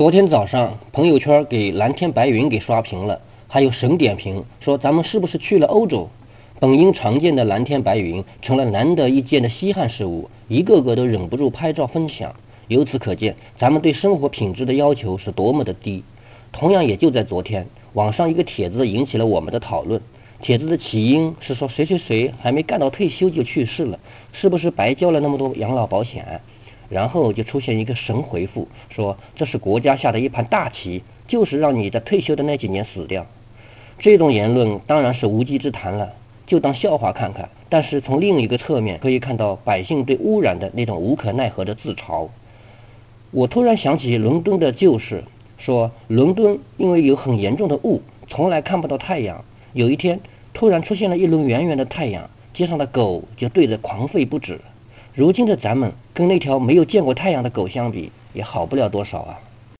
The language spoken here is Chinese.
昨天早上朋友圈给蓝天白云给刷屏了，还有神点评说咱们是不是去了欧洲？本应常见的蓝天白云成了难得一见的稀罕事物，一个个都忍不住拍照分享。由此可见，咱们对生活品质的要求是多么的低。同样，也就在昨天，网上一个帖子引起了我们的讨论。帖子的起因是说谁谁谁还没干到退休就去世了，是不是白交了那么多养老保险？然后就出现一个神回复，说这是国家下的一盘大棋，就是让你在退休的那几年死掉。这种言论当然是无稽之谈了，就当笑话看看。但是从另一个侧面可以看到百姓对污染的那种无可奈何的自嘲。我突然想起伦敦的旧事，说伦敦因为有很严重的雾，从来看不到太阳。有一天突然出现了一轮圆圆的太阳，街上的狗就对着狂吠不止。如今的咱们跟那条没有见过太阳的狗相比，也好不了多少啊。